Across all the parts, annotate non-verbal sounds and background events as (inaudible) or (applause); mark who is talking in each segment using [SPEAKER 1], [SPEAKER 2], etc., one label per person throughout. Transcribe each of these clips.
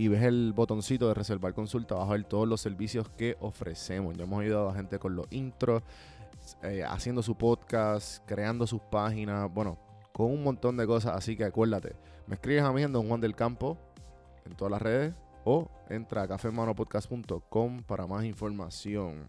[SPEAKER 1] y ves el botoncito de reservar consulta, vas a ver todos los servicios que ofrecemos. Ya hemos ayudado a gente con los intros, eh, haciendo su podcast, creando sus páginas, bueno, con un montón de cosas. Así que acuérdate, me escribes a mí en Don Juan del Campo en todas las redes o entra a cafemanopodcast.com para más información.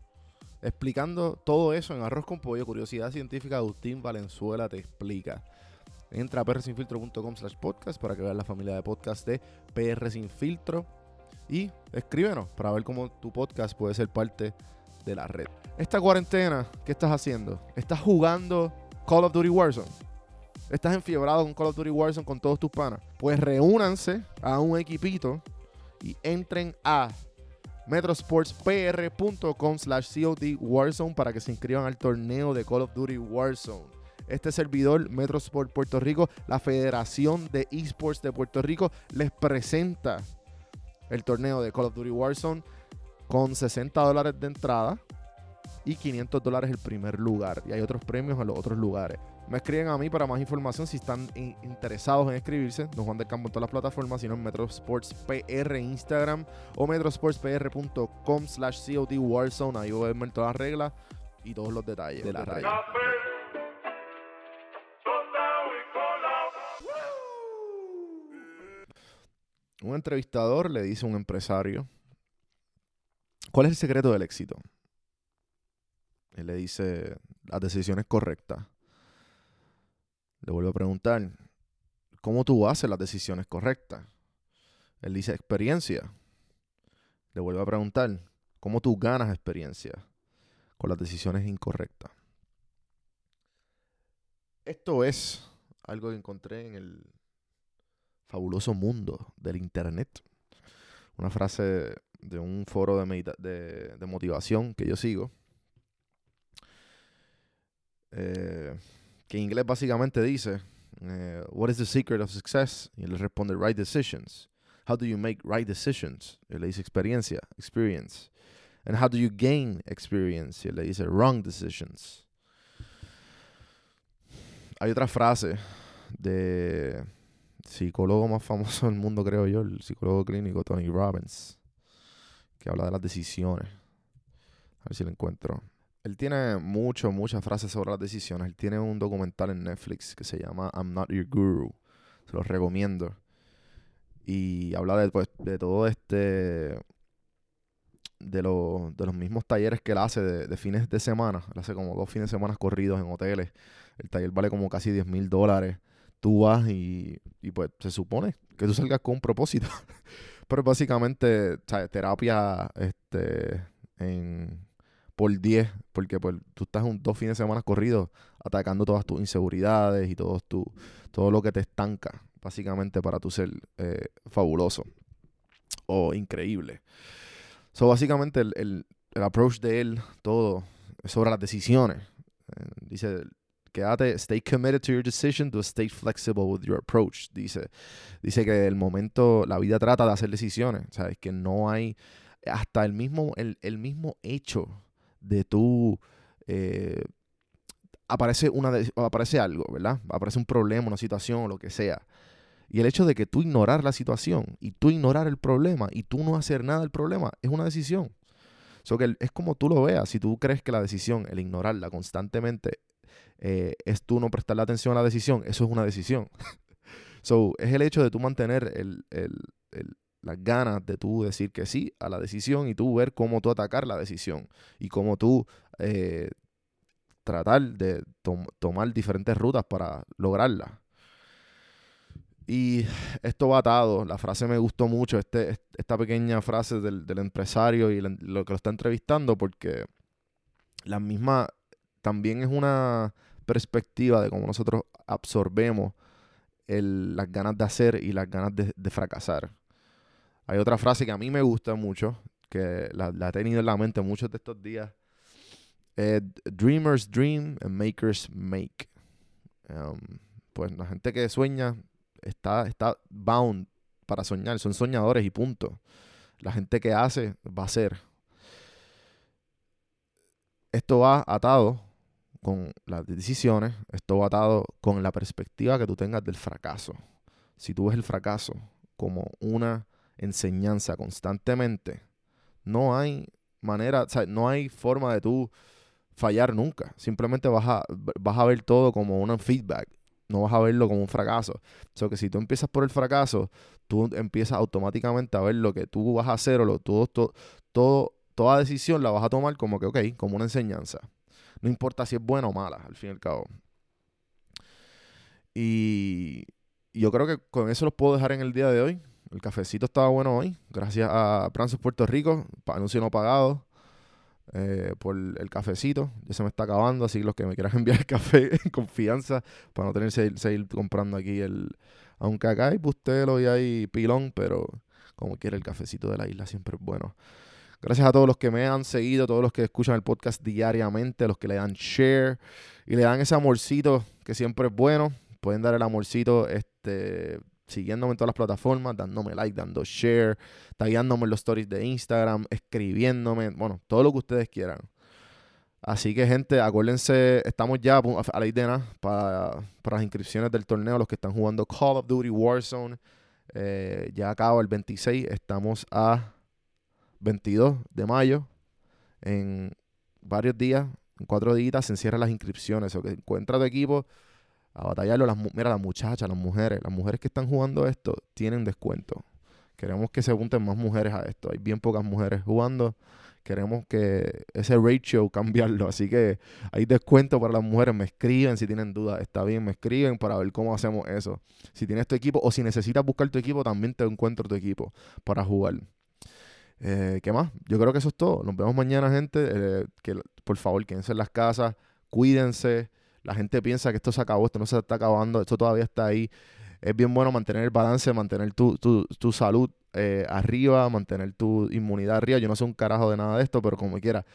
[SPEAKER 1] Explicando todo eso en Arroz con Pollo, Curiosidad Científica, Agustín Valenzuela te explica. Entra a prsinfiltro.com slash podcast para que veas la familia de podcast de PR. Y escríbenos para ver cómo tu podcast puede ser parte de la red. Esta cuarentena, ¿qué estás haciendo? ¿Estás jugando Call of Duty Warzone? ¿Estás enfiebrado con Call of Duty Warzone con todos tus panas? Pues reúnanse a un equipito y entren a metrosportspr.com slash COD Warzone para que se inscriban al torneo de Call of Duty Warzone. Este servidor, Metrosport Puerto Rico, la Federación de Esports de Puerto Rico, les presenta el torneo de Call of Duty Warzone con 60 dólares de entrada y 500 dólares el primer lugar. Y hay otros premios en los otros lugares. Me escriben a mí para más información si están interesados en escribirse. Don Juan del Campo en todas las plataformas, sino en Metrosports PR Instagram o metrosportspr.com slash COD Warzone. Ahí voy a ver todas las reglas y todos los detalles de la regla. Un entrevistador le dice a un empresario, ¿cuál es el secreto del éxito? Él le dice, las decisiones correctas. Le vuelvo a preguntar, ¿cómo tú haces las decisiones correctas? Él dice, experiencia. Le vuelvo a preguntar, ¿cómo tú ganas experiencia con las decisiones incorrectas? Esto es algo que encontré en el fabuloso mundo del Internet. Una frase de un foro de, de motivación que yo sigo. Eh, que en inglés básicamente dice, eh, What is the secret of success? Y él responde, right decisions. How do you make right decisions? Y le dice experiencia, experience. And how do you gain experience? Y él le dice wrong decisions. Hay otra frase de psicólogo más famoso del mundo, creo yo, el psicólogo clínico Tony Robbins, que habla de las decisiones. A ver si lo encuentro. Él tiene mucho, muchas frases sobre las decisiones. Él tiene un documental en Netflix que se llama I'm Not Your Guru. Se los recomiendo. Y habla de, pues, de todo este. De, lo, de los mismos talleres que él hace de, fines de semana. Él hace como dos fines de semana corridos en hoteles. El taller vale como casi 10 mil dólares. Tú vas y, y pues se supone que tú salgas con un propósito. (laughs) Pero básicamente, terapia este, en por 10, porque pues, tú estás un, dos fines de semana corridos atacando todas tus inseguridades y todo, tu, todo lo que te estanca, básicamente, para tu ser eh, fabuloso o increíble. So, básicamente, el, el, el, approach de él, todo, es sobre las decisiones. Eh, dice, quédate, stay committed to your decision, to stay flexible with your approach. Dice, dice que el momento, la vida trata de hacer decisiones, ¿sabes? Que no hay, hasta el mismo, el, el mismo hecho de tú eh, aparece, una aparece algo, ¿verdad? Aparece un problema, una situación lo que sea. Y el hecho de que tú ignorar la situación y tú ignorar el problema y tú no hacer nada del problema es una decisión. So que es como tú lo veas. Si tú crees que la decisión, el ignorarla constantemente, eh, es tú no prestarle atención a la decisión, eso es una decisión. (laughs) so, es el hecho de tú mantener el, las ganas de tú decir que sí a la decisión y tú ver cómo tú atacar la decisión y cómo tú eh, tratar de tomar diferentes rutas para lograrla. Y esto va atado, la frase me gustó mucho, este, esta pequeña frase del, empresario y lo que lo está entrevistando, porque la misma también es una perspectiva de cómo nosotros absorbemos las ganas de hacer y las ganas de, fracasar. Hay otra frase que a mí me gusta mucho, que la, he tenido en la mente muchos de estos días. dreamers dream and makers make. Um, pues la gente que sueña está, está bound para soñar, son soñadores y punto. La gente que hace va a ser. Esto va atado con las decisiones, esto va atado con la perspectiva que tú tengas del fracaso. Si tú ves el fracaso como una enseñanza constantemente, no hay manera, o sea, no hay forma de tú fallar nunca. Simplemente vas a, vas a ver todo como un feedback no vas a verlo como un fracaso. O sea, que si tú empiezas por el fracaso, tú empiezas automáticamente a ver lo que tú vas a hacer o lo, todo, todo, toda decisión la vas a tomar como que, ok, como una enseñanza. No importa si es buena o mala, al fin y al cabo. Y yo creo que con eso los puedo dejar en el día de hoy. El cafecito estaba bueno hoy. Gracias a Pranzos Puerto Rico, anuncio no pagado. Eh, por el cafecito. Ya se me está acabando, así que los que me quieran (laughs) enviar el café en confianza para no tener que seguir comprando aquí el... Aunque acá hay bustelo y hay pilón, pero como quiera el cafecito de la isla siempre es bueno. Gracias a todos los que me han seguido, todos los que escuchan el podcast diariamente, los que le dan share y le dan ese amorcito que siempre es bueno. Pueden dar el amorcito este, siguiéndome en todas las plataformas, dándome like, dando share, tagueándome en los stories de Instagram, escribiéndome, bueno, todo lo que ustedes quieran. Así que, gente, acuérdense, estamos ya a la idea para, las inscripciones del torneo, los que están jugando Call of Duty Warzone. Eh, ya acaba el 26, estamos a 22 de mayo. En varios días, en cuatro días, se encierran las inscripciones. O que encuentra tu equipo a batallarlo. Las, mira, las muchachas, las mujeres, las mujeres que están jugando esto tienen descuento. Queremos que se junten más mujeres a esto. Hay bien pocas mujeres jugando. Queremos que ese ratio (laughs) cambiarlo. Así que hay descuento para las mujeres. Me escriben si tienen dudas. Está bien, me escriben para ver cómo hacemos eso. Si tienes tu equipo o si necesitas buscar tu equipo, también te encuentro tu equipo para jugar. Eh, ¿Qué más? Yo creo que eso es todo. Nos vemos mañana, gente. Eh, que por favor, quédense en las casas. Cuídense. La gente piensa que esto se acabó, esto no se está acabando, esto todavía está ahí. Es bien bueno mantener el balance, mantener tu, tu, salud eh, arriba, mantener tu inmunidad arriba. Yo no sé un carajo de nada de esto, pero como quiera,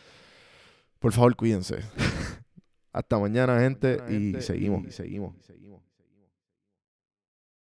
[SPEAKER 1] por favor, cuídense. (laughs) Hasta mañana, gente, y, seguimos, y seguimos, y seguimos.